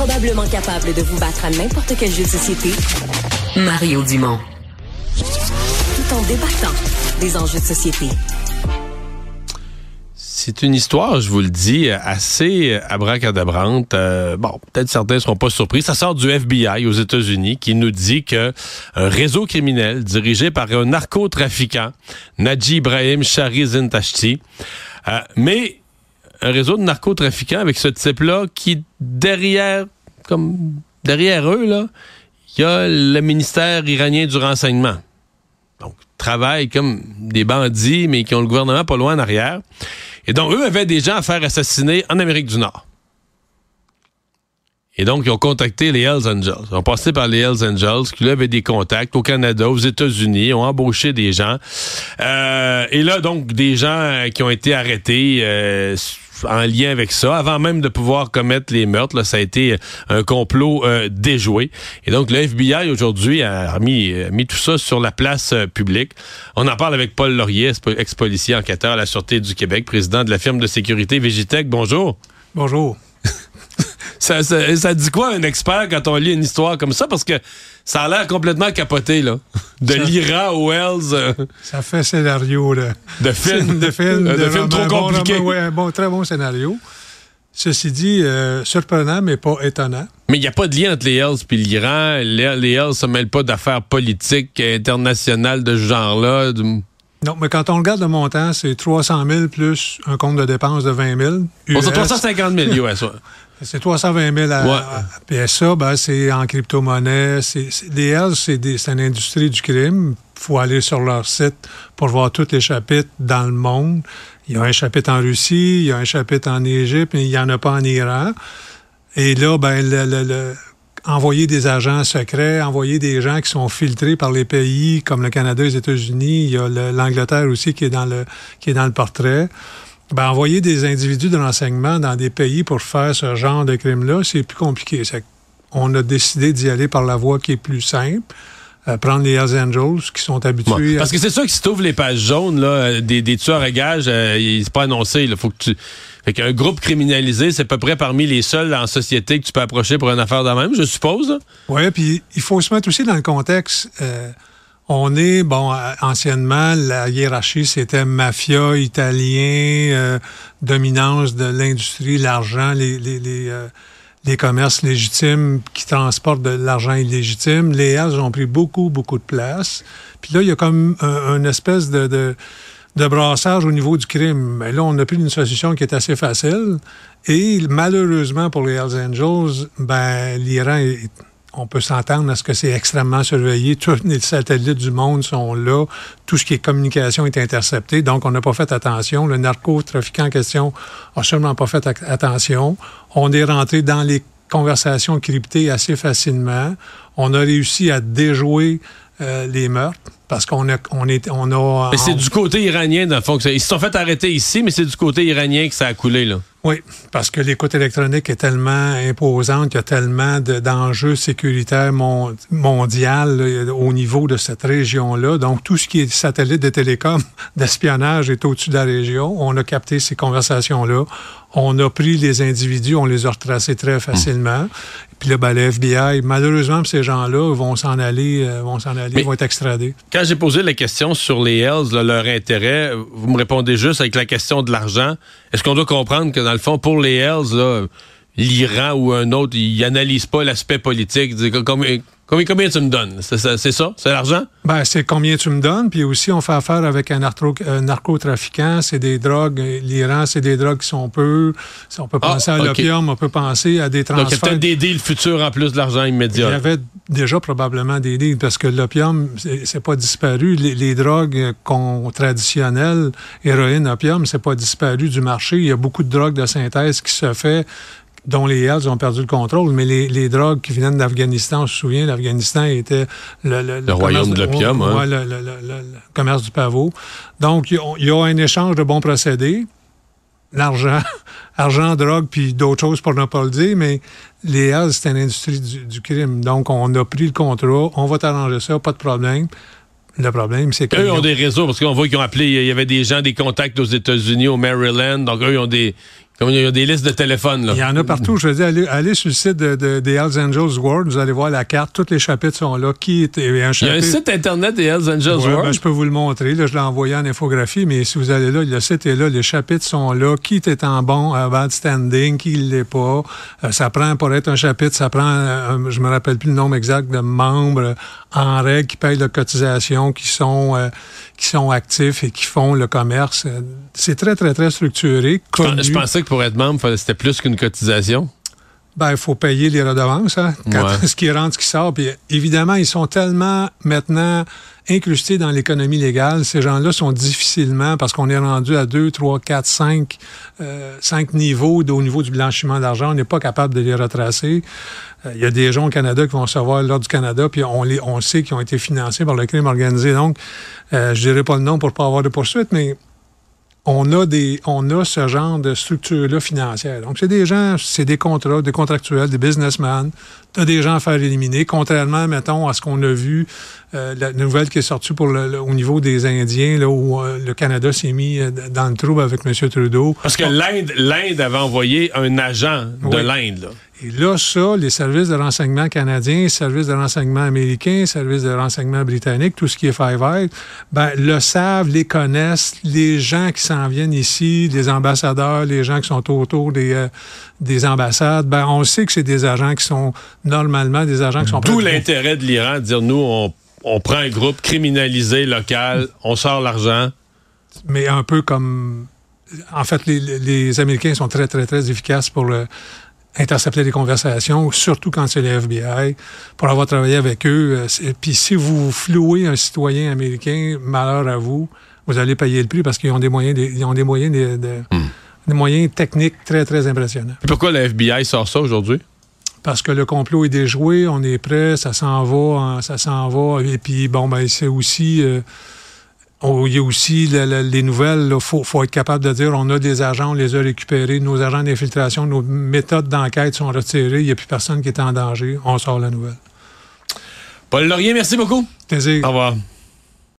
Probablement capable de vous battre à n'importe quel jeu de société, Mario Dumont. Tout en débattant des enjeux de société. C'est une histoire, je vous le dis, assez abracadabrante. Euh, bon, peut-être certains ne seront pas surpris. Ça sort du FBI aux États-Unis qui nous dit que un réseau criminel dirigé par un narcotrafiquant, Naji Ibrahim Shari Zintashti, euh, mais un réseau de narcotrafiquants avec ce type-là qui, derrière, comme derrière eux, là, il y a le ministère iranien du renseignement. Donc, travaillent comme des bandits, mais qui ont le gouvernement pas loin en arrière. Et donc, eux avaient des gens à faire assassiner en Amérique du Nord. Et donc, ils ont contacté les Hells Angels. Ils ont passé par les Hells Angels, qui là avaient des contacts au Canada, aux États-Unis, ont embauché des gens. Euh, et là, donc, des gens qui ont été arrêtés euh, en lien avec ça, avant même de pouvoir commettre les meurtres. Ça a été un complot euh, déjoué. Et donc, le FBI aujourd'hui a mis, mis tout ça sur la place euh, publique. On en parle avec Paul Laurier, ex-policier enquêteur à la Sûreté du Québec, président de la firme de sécurité Végitech. Bonjour. Bonjour. Ça, ça, ça, dit quoi un expert quand on lit une histoire comme ça? Parce que ça a l'air complètement capoté, là. De l'Iran aux Wells. Euh. Ça fait scénario, là. De film. de film. de, de film trop compliqué. Oui, un bon, très bon scénario. Ceci dit, euh, surprenant, mais pas étonnant. Mais il n'y a pas de lien entre les Hells et l'Iran. Les, les Hells ne se mêlent pas d'affaires politiques internationales de ce genre-là. Non, mais quand on regarde le montant, c'est 300 000 plus un compte de dépenses de 20 000. US. c'est 350 000 US. C'est 320 000 à, Ouais. Puis ça, ben, c'est en crypto-monnaie. C'est, c'est, une industrie du crime. Il faut aller sur leur site pour voir tous les chapitres dans le monde. Il y a un chapitre en Russie, il y a un chapitre en Égypte, mais il n'y en a pas en Iran. Et là, ben, le, le- le- envoyer des agents secrets, envoyer des gens qui sont filtrés par les pays comme le Canada, les États-Unis, il y a le- l'Angleterre aussi qui est dans le, qui est dans le portrait. Ben, envoyer des individus de renseignement dans des pays pour faire ce genre de crime-là, c'est plus compliqué. On a décidé d'y aller par la voie qui est plus simple. Euh, prendre les Hells Angels qui sont habitués Ouais. à... Parce que c'est ça qui se trouve les pages jaunes là, des, des tueurs à gages, euh, c'est pas annoncé. Il faut que tu. Fait qu'un groupe criminalisé, c'est à peu près parmi les seuls en société que tu peux approcher pour une affaire de même, je suppose. Oui, puis il faut se mettre aussi dans le contexte. euh, on est, bon, euh, anciennement, la hiérarchie, c'était mafia italien, euh, dominance de l'industrie, l'argent, les, les, les, euh, les commerces légitimes qui transportent de l'argent illégitime. Les Hells ont pris beaucoup, beaucoup de place. Puis là, il y a comme un, une espèce de, de, de brassage au niveau du crime. Mais là, on a pris une solution qui est assez facile. Et malheureusement pour les Hells Angels, ben, l'Iran est on peut s'entendre à ce que c'est extrêmement surveillé. Tous les satellites du monde sont là. Tout ce qui est communication est intercepté. Donc, on n'a pas fait attention. Le narcotrafiquant en question a sûrement pas fait attention. On est rentré dans les conversations cryptées assez facilement. On a réussi à déjouer euh, les meurtres parce qu'on a, on est, on a. Mais c'est du côté iranien, dans le fond. Ils se sont fait arrêter ici, mais c'est du côté iranien que ça a coulé, là. Oui, parce que l'écoute électronique est tellement imposante, il y a tellement de- d'enjeux sécuritaires mon, mondial là, au niveau de cette région-là. Donc, tout ce qui est satellite de télécom, d'espionnage est au-dessus de la région. On a capté ces conversations-là. On a pris les individus, on les a retracés très facilement. Puis là, ben, le FBI, malheureusement, ces gens-là vont s'en aller, euh, vont s'en aller, Mais- vont être extradés. Quand j'ai posé la question sur les Hells, leur intérêt, vous me répondez juste avec la question de l'argent. Est-ce qu'on doit comprendre que, dans le fond, pour les Hells, l'Iran ou un autre, ils n'analysent pas l'aspect politique? Disent, Combien, combien, tu me donnes? C'est ça? C'est l'argent? Ben, c'est combien tu me donnes. Puis aussi, on fait affaire avec un un narcotrafiquant. C'est des drogues. euh, L'Iran, c'est des drogues qui sont peu. On peut Ah, penser à ok. l'opium, on peut penser à des Donc, il y a transferts. peut-être des deals futurs en plus de l'argent Il y immédiat. avait déjà probablement des deals parce que l'opium, c'est pas disparu. Les, les drogues euh, qu'on- traditionnelles, héroïne, opium, c'est pas disparu du marché. Il y a beaucoup de drogues de synthèse qui se fait dont les Hells ont perdu le contrôle, mais les, les drogues qui viennent d'Afghanistan, on se souvient, l'Afghanistan était le, le, Le royaume de l'opium, hein. ouais, le, commerce du pavot. Donc, il y a- il y, a un échange de bons procédés l'argent, argent, drogue, puis d'autres choses pour ne pas le dire, mais les Hells, c'est une industrie du, du crime. Donc, on a pris le contrat, on va t'arranger ça, pas de problème. Le problème, c'est que... Eux ont des réseaux, parce qu'on voit qu'ils ont appelé, il y avait des gens, des contacts aux États-Unis, au Maryland, donc eux, ils ont des, il y a des listes de téléphones. Là. Il y en a partout. Je veux dire, allez, allez sur le site de, de- des Hells Angels World, vous allez voir la carte, tous les chapitres sont là. Qui était a un Il y a un chapitre- site Internet des Hells Angels Ouais, World. ben, je peux vous le montrer. Là, je l'ai envoyé en infographie, mais si vous allez là, le site est là, les chapitres sont là. Qui est en bon, euh, bad standing, qui ne l'est pas. Euh, ça prend, pour être un chapitre, ça prend, euh, je me rappelle plus le nombre exact de membres euh, en règle qui payent la cotisation, qui sont, euh, qui sont actifs et qui font le commerce. Euh, C'est très, très, très structuré. Connu. je pensais que pour être membre, c'était plus qu'une cotisation? Ben, il faut payer les redevances, hein, quand, Ouais. ce qui rentre, ce qui sort. Puis évidemment, ils sont tellement maintenant incrustés dans l'économie légale. Ces gens-là sont difficilement, parce qu'on est rendu à 2, 3, 4, 5, euh, cinq niveaux de- au niveau du blanchiment d'argent. On n'est pas capable de les retracer. Euh, Il y a des gens au Canada qui vont recevoir l'ordre du Canada, puis on, les, on sait qu'ils ont été financés par le crime organisé. Donc, euh, je dirais pas le nom pour pas avoir de poursuite, mais on a des on a ce genre de structure-là financière. Donc, c'est des gens, c'est des contrats, des contractuels, des businessmen. Tu as des gens à faire éliminer, contrairement, mettons, à ce qu'on a vu, euh, la nouvelle qui est sortie pour le, le- au niveau des Indiens, là, où euh, le Canada s'est mis euh, dans le trouble avec M. Trudeau. Parce que l'Inde, l'Inde avait envoyé un agent de Oui. l'Inde. Là. Et là, ça, les services de renseignement canadiens, les services de renseignement américains, les services de renseignement britanniques, tout ce qui est Five Eyes, ben, le savent, les connaissent. Les gens qui s'en viennent ici, les ambassadeurs, les gens qui sont autour des, euh, des ambassades, ben, on sait que c'est des agents qui sont normalement des agents qui sont D'où l'intérêt de l'Iran de dire nous, on, on prend un groupe criminalisé local, on sort l'argent. mais un peu comme. En fait, les, les Américains sont très, très, très efficaces pour le- intercepter les conversations, surtout quand c'est le FBI, pour avoir travaillé avec eux. euh, Puis si vous flouez un citoyen américain, malheur à vous, vous allez payer le prix parce qu'ils ont des moyens, des- ils ont des moyens, de, de- des moyens techniques très, très impressionnants. Puis pourquoi le FBI sort ça aujourd'hui? Parce que le complot est déjoué, on est prêt, ça s'en va, hein, ça s'en va. Et puis, bon, ben, c'est aussi. euh, on- il y a aussi le- le- les nouvelles. Il faut, faut être capable de dire on a des agents, on les a récupérés, nos agents d'infiltration, nos méthodes d'enquête sont retirées, il n'y a plus personne qui est en danger. On sort la nouvelle. Paul Laurier, merci beaucoup. Plaisir. Au revoir.